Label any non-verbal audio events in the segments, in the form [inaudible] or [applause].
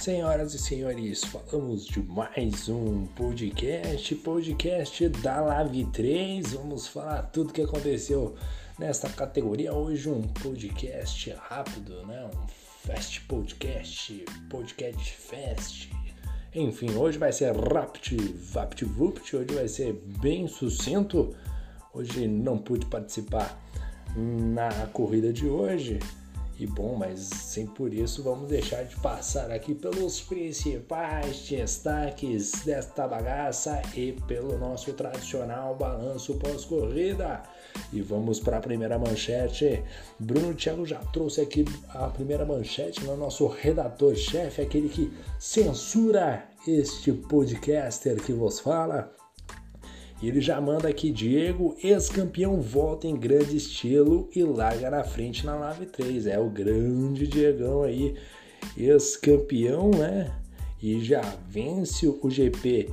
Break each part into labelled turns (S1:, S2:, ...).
S1: Senhoras e senhores, falamos de mais um podcast, podcast da Live 3. Vamos falar tudo que aconteceu nesta categoria. Hoje um podcast rápido, né? Um fast podcast, podcast fast. Enfim, hoje vai ser rapt, vapt, vupt. Hoje vai ser bem sucinto. Hoje não pude participar na corrida de hoje e bom, mas sem por isso vamos deixar de passar aqui pelos principais destaques desta bagaça e pelo nosso tradicional balanço pós-corrida. E vamos para a primeira manchete. Bruno Thiago já trouxe aqui a primeira manchete no nosso redator-chefe, aquele que censura este podcaster que vos fala. E ele já manda aqui, Diego, ex-campeão, volta em grande estilo e larga na frente na Live 3. É o grande Diegão aí, ex-campeão, né? E já vence o GP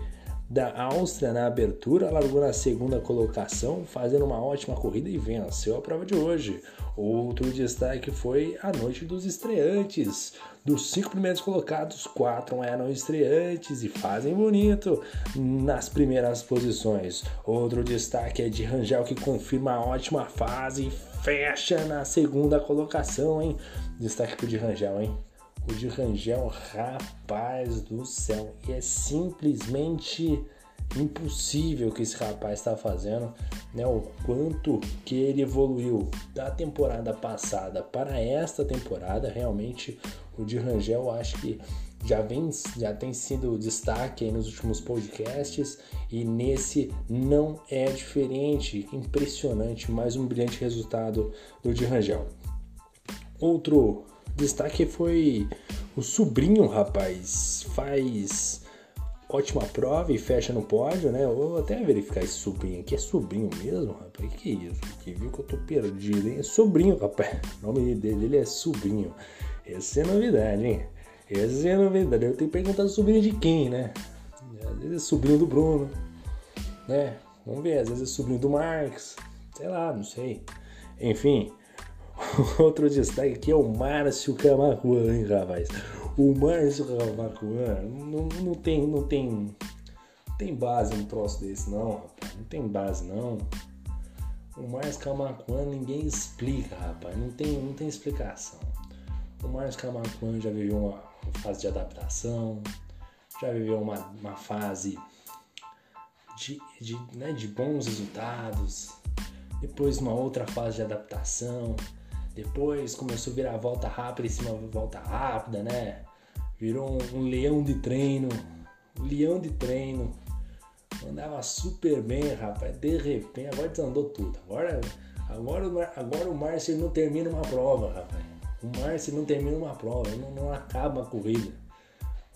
S1: da Áustria na abertura, largou na segunda colocação, fazendo uma ótima corrida e venceu a prova de hoje. Outro destaque foi a noite dos estreantes. Dos cinco primeiros colocados, quatro eram estreantes e fazem bonito nas primeiras posições. Outro destaque é de Rangel que confirma a ótima fase e fecha na segunda colocação, hein? Destaque pro de Rangel, hein? O de Rangel, rapaz do céu, é simplesmente impossível que esse rapaz está fazendo, né? O quanto que ele evoluiu da temporada passada para esta temporada, realmente o de Rangel acho que já vem, já tem sido destaque nos últimos podcasts e nesse não é diferente, impressionante, mais um brilhante resultado do de Rangel. Outro destaque foi o sobrinho, rapaz, faz ótima prova e fecha no pódio, né? Vou até verificar esse sobrinho aqui. É sobrinho mesmo, rapaz? Que isso? Que viu que eu tô perdido, hein? É sobrinho, rapaz. O nome dele ele é sobrinho. Essa é novidade, hein? Essa é novidade. Eu tenho que perguntar sobrinho de quem, né? Às vezes é sobrinho do Bruno, né? Vamos ver, às vezes é sobrinho do Marx. Sei lá, não sei. Enfim, [laughs] outro destaque aqui é o Márcio Camacuã, hein, rapaz? O Márcio Camacuã não, não tem, não tem, tem base um troço desse, não, rapaz. Não tem base, não. O Márcio Camacuã ninguém explica, rapaz. Não tem, não tem explicação. O Márcio Camacuã já viveu uma fase de adaptação, já viveu uma, uma fase de, de, né, de bons resultados, depois uma outra fase de adaptação, depois começou a virar volta rápida em cima volta rápida, né? Virou um, um leão de treino, um leão de treino. Andava super bem, rapaz. De repente, agora desandou tudo. Agora, agora, agora o Márcio não termina uma prova, rapaz. O Márcio não termina uma prova, não, não acaba a corrida.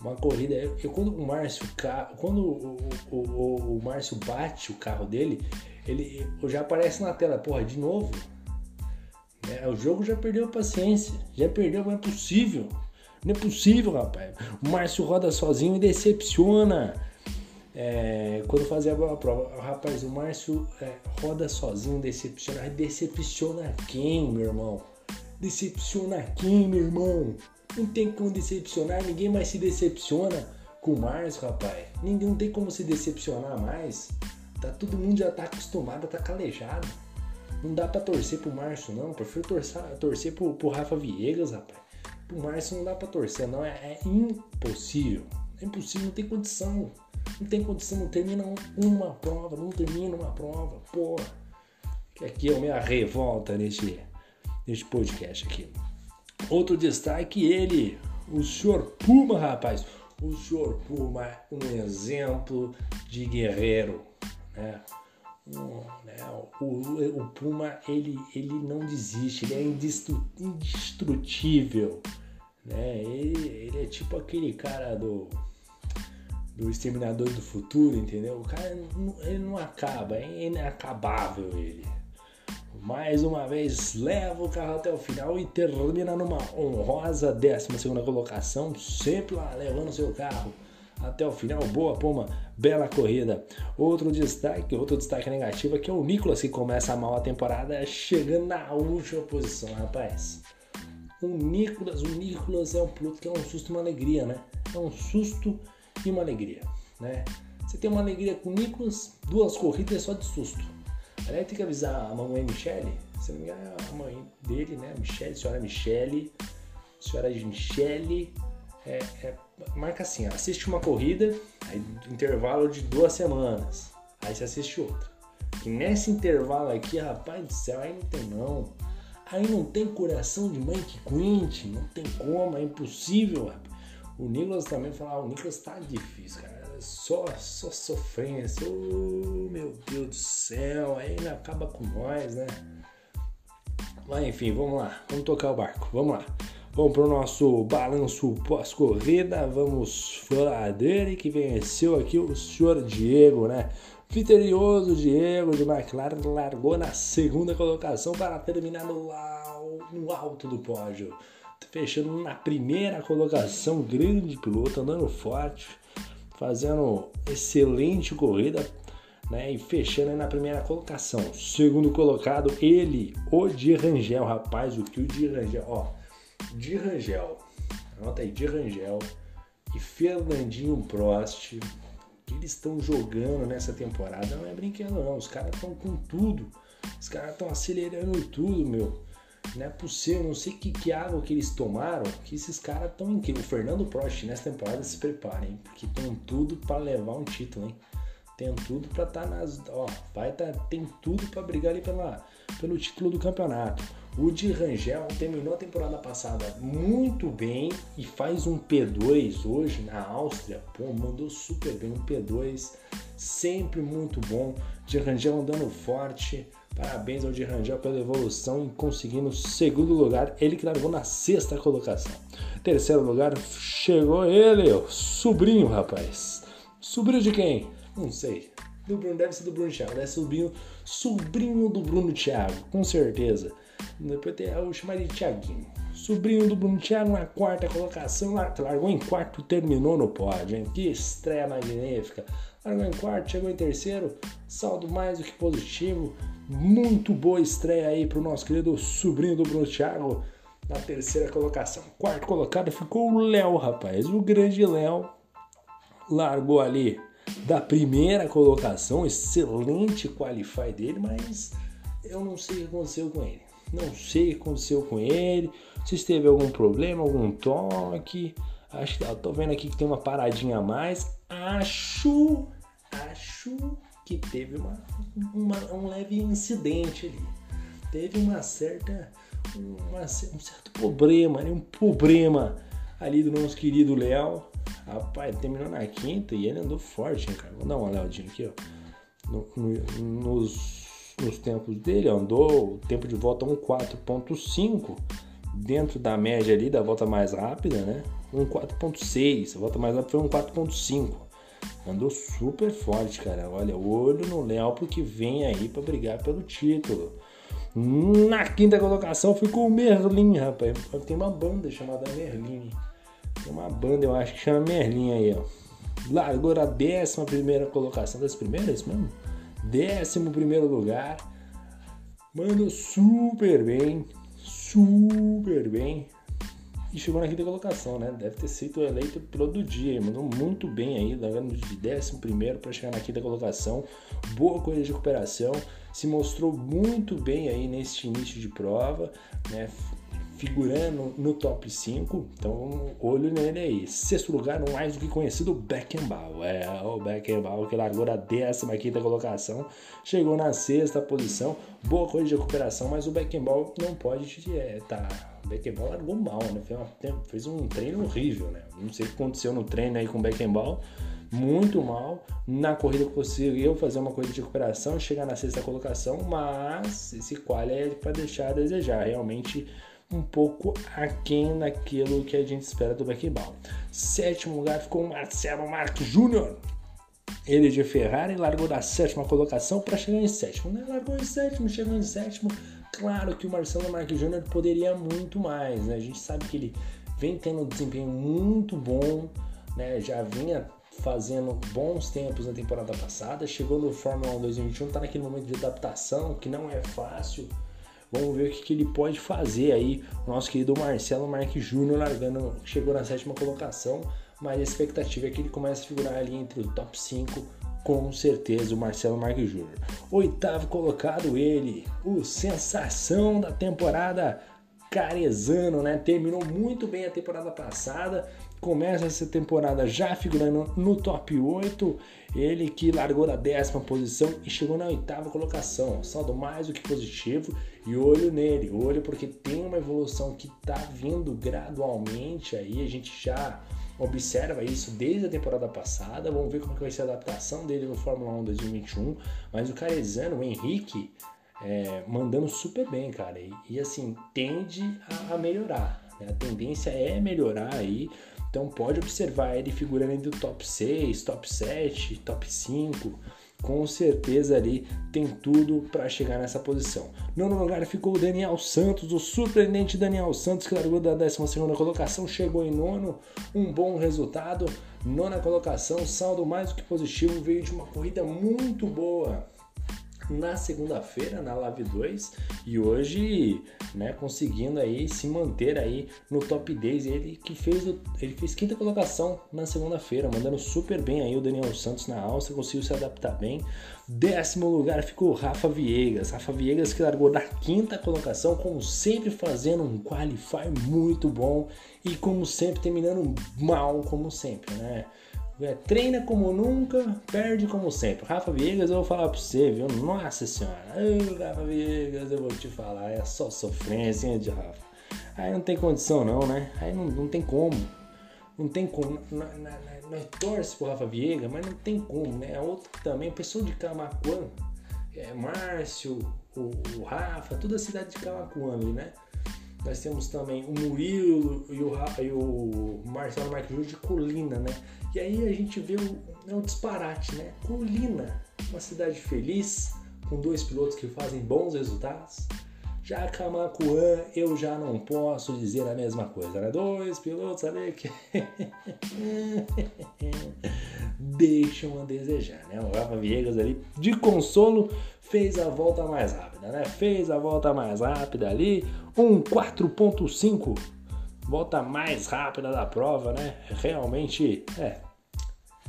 S1: Uma corrida. Eu, eu quando o Márcio quando o, o, o, o Márcio bate o carro dele, ele já aparece na tela, porra, de novo. É, o jogo já perdeu a paciência, já perdeu, não é possível. Não é possível, rapaz. O Márcio roda sozinho e decepciona. É, quando fazia a prova, rapaz, o Márcio é, roda sozinho, decepciona. Decepciona quem, meu irmão? Decepciona quem, meu irmão? Não tem como decepcionar, ninguém mais se decepciona com o Márcio, rapaz. Ninguém não tem como se decepcionar mais. Tá, todo mundo já tá acostumado, tá calejado. Não dá pra torcer pro Márcio, não. Prefiro torcer, torcer pro, pro Rafa Viegas, rapaz. Pro Márcio não dá pra torcer, não. É, é impossível. É impossível, não tem condição. Não tem condição, não termina uma prova, não termina uma prova. Porra. Que aqui é a minha revolta neste, neste podcast aqui. Outro destaque, ele, o senhor Puma, rapaz. O senhor Puma, um exemplo de guerreiro, né? Né, o, o, Puma ele, ele não desiste, ele é indestrutível. Né? Ele, ele é tipo aquele cara do, do Exterminador do Futuro, entendeu? O cara ele não acaba, é inacabável ele. Mais uma vez leva o carro até o final e termina numa honrosa 12 segunda colocação, sempre lá levando seu carro até o final. Boa, Puma, bela corrida. Outro destaque, outro destaque negativo é que o Nicolas que começa mal a temporada, chegando na última posição, rapaz. O Nicolas, o Nicolas é um piloto que é um susto e uma alegria, né? é um susto e uma alegria, né? Você tem uma alegria com o Nicolas, duas corridas só de susto. Aliás, tem que avisar a mamãe Michele, se não me engano é a mãe dele, né? Michele, senhora Michele, senhora Michele, é, é, marca assim, assiste uma corrida, aí intervalo de duas semanas, aí você assiste outra. E nesse intervalo aqui, rapaz do céu, aí não tem não. Aí não tem coração de mãe que aguente, não tem como, é impossível, rapaz. O Nicolas também falou, ah, o Nicolas tá difícil, cara. Só, só sofrência. Oh, meu Deus do céu, aí ele acaba com nós, né? Mas enfim, vamos lá, vamos tocar o barco, vamos lá. Vamos para o nosso balanço pós-corrida. Vamos falar dele que venceu aqui o senhor Diego, né? Vitorioso Diego de McLaren largou na segunda colocação para terminar no, no alto do pódio. Fechando na primeira colocação, grande piloto, andando forte, fazendo excelente corrida, né? E fechando na primeira colocação. Segundo colocado, ele, o Di Rangel, rapaz, o que o Di Rangel, ó, Di Rangel, anota aí, Di Rangel e Fernandinho Prost que eles estão jogando nessa temporada não é brinquedo não. Os caras estão com tudo. Os caras estão acelerando tudo, meu. Não é possível, não sei que, que água que eles tomaram, que esses caras estão incríveis. O Fernando Prost nessa temporada se preparem, porque tem tudo para levar um título, hein? Tem tudo para estar tá nas, ó, vai tá, tem tudo para brigar ali pela, pelo título do campeonato. O de Rangel terminou a temporada passada muito bem e faz um P2 hoje na Áustria. Pô, mandou super bem. Um P2 sempre muito bom. De Rangel andando forte. Parabéns ao de Rangel pela evolução e conseguindo o segundo lugar. Ele que largou na sexta colocação. Terceiro lugar chegou ele, o sobrinho, rapaz. Sobrinho de quem? Não sei. Do Bruno, deve ser do Bruno Thiago. Ser sobrinho, sobrinho do Bruno Thiago, com certeza. Depois eu chamar de Thiaguinho. Sobrinho do Bruno Thiago na quarta colocação, largou em quarto, terminou no pódio, hein? Que estreia magnífica. Largou em quarto, chegou em terceiro, saldo mais do que positivo. Muito boa estreia aí pro nosso querido sobrinho do Bruno Thiago na terceira colocação. Quarto colocado ficou o Léo, rapaz. O grande Léo largou ali da primeira colocação, excelente qualify dele, mas eu não sei o que aconteceu com ele. Não sei o que aconteceu com ele, se teve algum problema, algum toque. Acho que tô vendo aqui que tem uma paradinha a mais. Acho, acho que teve uma, uma um leve incidente ali. Teve uma certa, uma, um certo problema, né? um problema ali do nosso querido Léo. Rapaz, ele terminou na quinta e ele andou forte, hein, cara? Vou dar uma olhadinha aqui, ó. No, no, nos nos tempos dele, andou o tempo de volta 1.4.5 dentro da média ali da volta mais rápida, né? 1.4.6, a volta mais rápida foi 1.4.5. Andou super forte, cara. Olha, olho no Léo porque vem aí para brigar pelo título. Na quinta colocação ficou o Merlin, rapaz. Tem uma banda chamada Merlin. Tem uma banda, eu acho, que chama Merlin aí, ó. Largou a décima primeira colocação. Das primeiras mesmo? 11 lugar. Mano, super bem, super bem. E chegou na quinta colocação, né? Deve ter sido eleito do dia. Mandou muito bem aí, largando de 11 para chegar na quinta colocação. Boa coisa de recuperação. Se mostrou muito bem aí neste início de prova, né? Figurando no top 5, então olho nele aí. Sexto lugar, no mais do que conhecido Beckenbauer. É, o Beckenbauer que largou da 15 colocação, chegou na sexta posição. Boa coisa de recuperação, mas o Beckenbauer não pode é, tá. O Beckenbauer largou mal, né? Fez, uma, fez um treino horrível, né? Não sei o que aconteceu no treino aí com o Beckenbauer muito mal. Na corrida conseguiu fazer uma corrida de recuperação, chegar na sexta colocação, mas esse qual é para deixar a desejar. Realmente um pouco aquém daquilo que a gente espera do Beckenbauer. Sétimo lugar ficou o Marcelo Marques Júnior. Ele de Ferrari largou da sétima colocação para chegar em sétimo. Né? Largou em sétimo, chegou em sétimo. Claro que o Marcelo Marques Júnior poderia muito mais. Né? A gente sabe que ele vem tendo um desempenho muito bom, né? já vinha fazendo bons tempos na temporada passada, chegou no Fórmula 1 2021, está naquele momento de adaptação que não é fácil. Vamos ver o que, que ele pode fazer aí. O nosso querido Marcelo Marques Júnior largando, chegou na sétima colocação, mas a expectativa é que ele comece a figurar ali entre o top 5, com certeza, o Marcelo Marques Júnior. Oitavo colocado, ele, o sensação da temporada, Carezano, né? Terminou muito bem a temporada passada, começa essa temporada já figurando no top 8. Ele que largou da décima posição e chegou na oitava colocação. Saldo mais do que positivo e olho nele, olho porque tem uma evolução que tá vindo gradualmente aí. A gente já observa isso desde a temporada passada. Vamos ver como que vai ser a adaptação dele no Fórmula 1 2021. Mas o Carezano, o Henrique, é, mandando super bem, cara. E, e assim, tende a, a melhorar. Né? A tendência é melhorar aí. Então pode observar ele figurando entre o top 6, top 7, top 5. Com certeza ali tem tudo para chegar nessa posição. Nono lugar ficou o Daniel Santos, o surpreendente Daniel Santos, que largou da 12 colocação, chegou em nono, um bom resultado. Nona colocação, saldo mais do que positivo, veio de uma corrida muito boa na segunda-feira na Live 2 e hoje, né, conseguindo aí se manter aí no top 10, ele que fez ele fez quinta colocação na segunda-feira, mandando super bem aí o Daniel Santos na Áustria, conseguiu se adaptar bem. Décimo lugar ficou o Rafa Viegas. Rafa Viegas que largou da quinta colocação, como sempre fazendo um qualify muito bom e como sempre terminando mal como sempre, né? É, treina como nunca, perde como sempre. Rafa Viegas, eu vou falar pra você, viu? Nossa senhora, Ô, Rafa Viegas, eu vou te falar, é só sofrência, de Rafa. Aí não tem condição, não, né? Aí não, não tem como. Não tem como. Nós torce pro Rafa Viegas, mas não tem como, né? Outro também, pessoa de Camacuã, é, Márcio, o, o Rafa, toda a cidade de Camacuã ali, né? Nós temos também o Murilo e o, e o Marcelo Marques de Colina, né? E aí a gente vê o, é um disparate, né? Colina, uma cidade feliz, com dois pilotos que fazem bons resultados. Já Camacuã, eu já não posso dizer a mesma coisa, né? Dois pilotos ali que [laughs] deixam a desejar, né? O Rafa Viegas ali, de consolo, fez a volta mais rápida, né? Fez a volta mais rápida ali, um 4.5, volta mais rápida da prova, né? Realmente, é,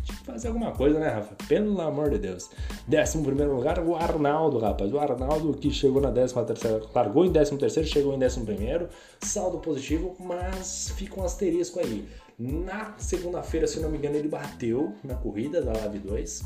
S1: tinha que fazer alguma coisa, né, Rafa? Pelo amor de Deus. Décimo primeiro lugar, o Arnaldo, rapaz. O Arnaldo que chegou na décima terceira, largou em décimo terceiro, chegou em décimo primeiro. Saldo positivo, mas fica um asterisco aí. Na segunda-feira, se não me engano, ele bateu na corrida da Live 2.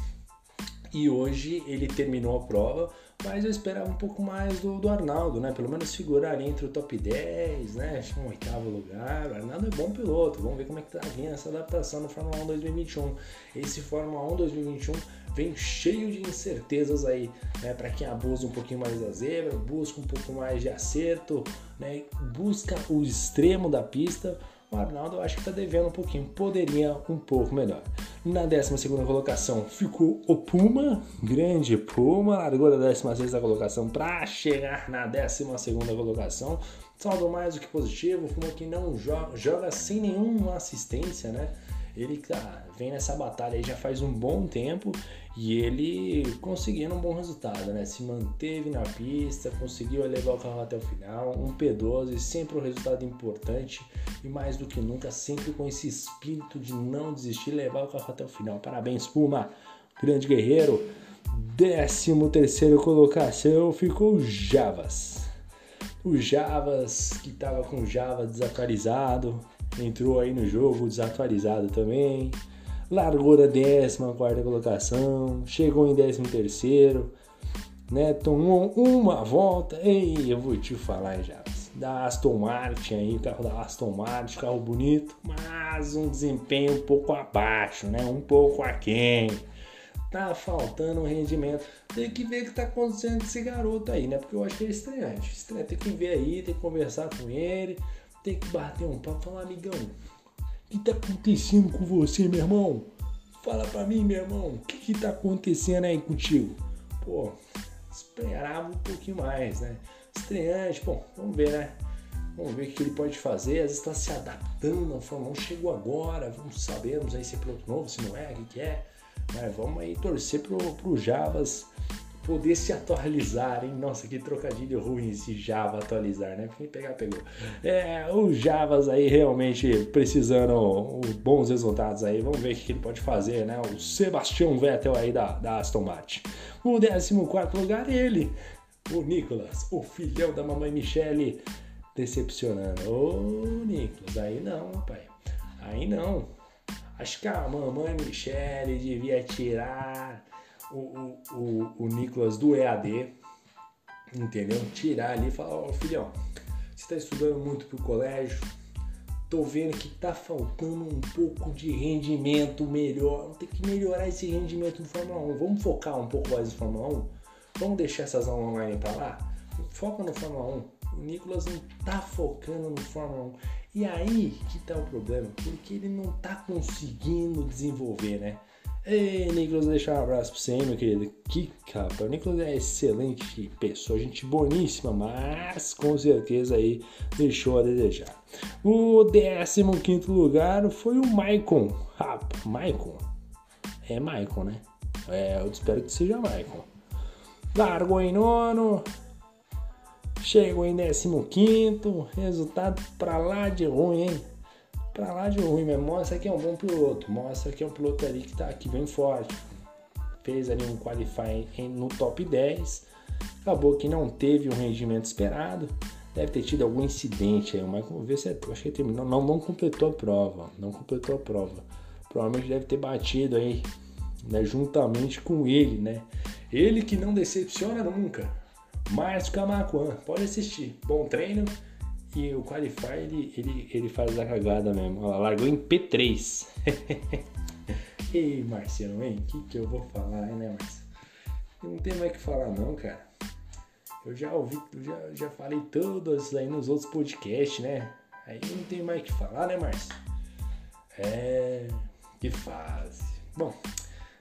S1: E hoje ele terminou a prova mas eu esperava um pouco mais do, do Arnaldo, né? Pelo menos figurar ali entre o top 10, né? Um oitavo lugar. O Arnaldo é bom piloto, vamos ver como é que tá vindo essa adaptação no Fórmula 1 2021. Esse Fórmula 1 2021 vem cheio de incertezas aí, né? Para quem abusa um pouquinho mais da zebra, busca um pouco mais de acerto, né? Busca o extremo da pista o Arnaldo eu acho que está devendo um pouquinho, poderia um pouco melhor. Na 12 colocação ficou o Puma, grande Puma, largou da 16 colocação para chegar na 12 colocação. Saldo mais do que positivo, o Puma que não joga, joga sem nenhuma assistência, né? Ele tá, vem nessa batalha aí já faz um bom tempo e ele conseguindo um bom resultado, né? Se manteve na pista, conseguiu elevar o carro até o final, um P12, sempre um resultado importante e mais do que nunca, sempre com esse espírito de não desistir, levar o carro até o final. Parabéns, Puma, grande guerreiro. 13 terceiro colocação ficou Javas. O Javas, que estava com o Java desatualizado, entrou aí no jogo desatualizado também. Largou da 14 colocação, chegou em 13, né? Tomou uma volta. Ei, eu vou te falar já. Da Aston Martin aí, carro da Aston Martin, carro bonito, mas um desempenho um pouco abaixo, né? Um pouco aquém. Tá faltando um rendimento. Tem que ver o que tá acontecendo com esse garoto aí, né? Porque eu acho que é estreante. Estreante tem que ver aí, tem que conversar com ele tem que bater um papo, falar, amigão, o que tá acontecendo com você, meu irmão? Fala pra mim, meu irmão, o que, que tá acontecendo aí contigo? Pô, esperava um pouquinho mais, né? Estreante, bom, vamos ver, né? Vamos ver o que ele pode fazer. Às vezes está se adaptando ao Fórmula 1, chegou agora, vamos sabermos aí se é piloto novo, se não é, o que, que é. Mas vamos aí torcer pro, pro Javas poder se atualizar, hein? Nossa, que trocadilho ruim esse Java atualizar, né? Quem pegar, pegou. É, os Javas aí realmente precisando bons resultados aí. Vamos ver o que ele pode fazer, né? O Sebastião Vettel aí da, da Aston Martin. O 14 lugar, ele, o Nicolas, o filhão da mamãe Michele, decepcionando. Ô, Nicolas, aí não, pai. Aí não. Acho que a mamãe Michele devia tirar o, o, o, Nicolas do EAD, entendeu? Tirar ali e falar, ó, oh, filhão, você está estudando muito pro colégio, tô vendo que tá faltando um pouco de rendimento melhor, tem que melhorar esse rendimento do Fórmula 1. Vamos focar um pouco mais no Fórmula 1? Vamos deixar essas aulas online pra lá? Foca no Fórmula 1. O Nicolas não tá focando no Fórmula 1. E aí que tá o problema, porque ele não tá conseguindo desenvolver, né? Ei, Nicolas, deixa um abraço pra você, meu querido. Que capa. O Nicolas é excelente pessoa, gente boníssima, mas com certeza aí deixou a desejar. O 15 lugar foi o Maicon. Rapa, Maicon. É Maicon, né? É, eu espero que seja Maicon. Largou em nono, Chegou em 15, resultado pra lá de ruim, hein? Pra lá de ruim mesmo. Mostra que é um bom piloto. Mostra que é um piloto ali que tá aqui bem forte. Fez ali um qualify no top 10. Acabou que não teve o rendimento esperado. Deve ter tido algum incidente aí. Mas vamos ver se é, acho que terminou. Não, não completou a prova. Não completou a prova. Provavelmente deve ter batido aí, né, juntamente com ele, né? Ele que não decepciona nunca. Márcio Camacuan, pode assistir. Bom treino. E o Qualify ele, ele, ele faz a cagada mesmo. Ela largou em P3. [laughs] Ei, Marciano, hein? O que, que eu vou falar, né, Marcio? Eu não tenho mais o que falar, não, cara. Eu já ouvi, já, já falei todos aí nos outros podcasts, né? Aí não tem mais o que falar, né, Márcio? É. Que fase. Bom,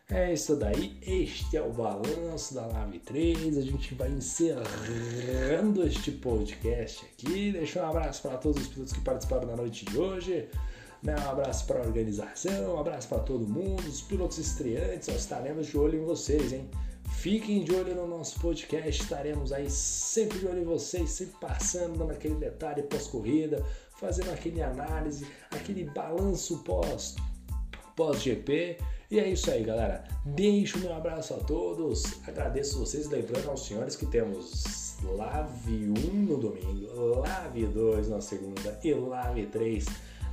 S1: é isso daí, este é o balanço da Live 3. A gente vai encerrando este podcast aqui. Deixa um abraço para todos os pilotos que participaram da noite de hoje. Né? Um abraço para a organização, um abraço para todo mundo, os pilotos estreantes. Nós estaremos de olho em vocês, hein? Fiquem de olho no nosso podcast, estaremos aí sempre de olho em vocês, sempre passando, dando aquele detalhe pós-corrida, fazendo aquele análise, aquele balanço pós pós-GP. E é isso aí, galera. Deixo meu abraço a todos. Agradeço vocês. Lembrando aos senhores que temos Live 1 no domingo, Live 2 na segunda e Live 3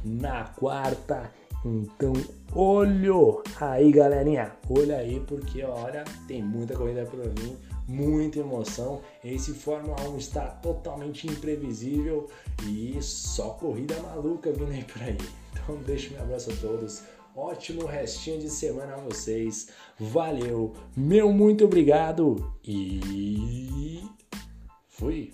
S1: na quarta. Então, olho aí, galerinha. Olha aí, porque olha, tem muita corrida para mim, muita emoção. Esse Fórmula 1 está totalmente imprevisível e só corrida maluca vindo aí por aí. Então, deixo meu abraço a todos. Ótimo restinho de semana a vocês. Valeu, meu muito obrigado e fui.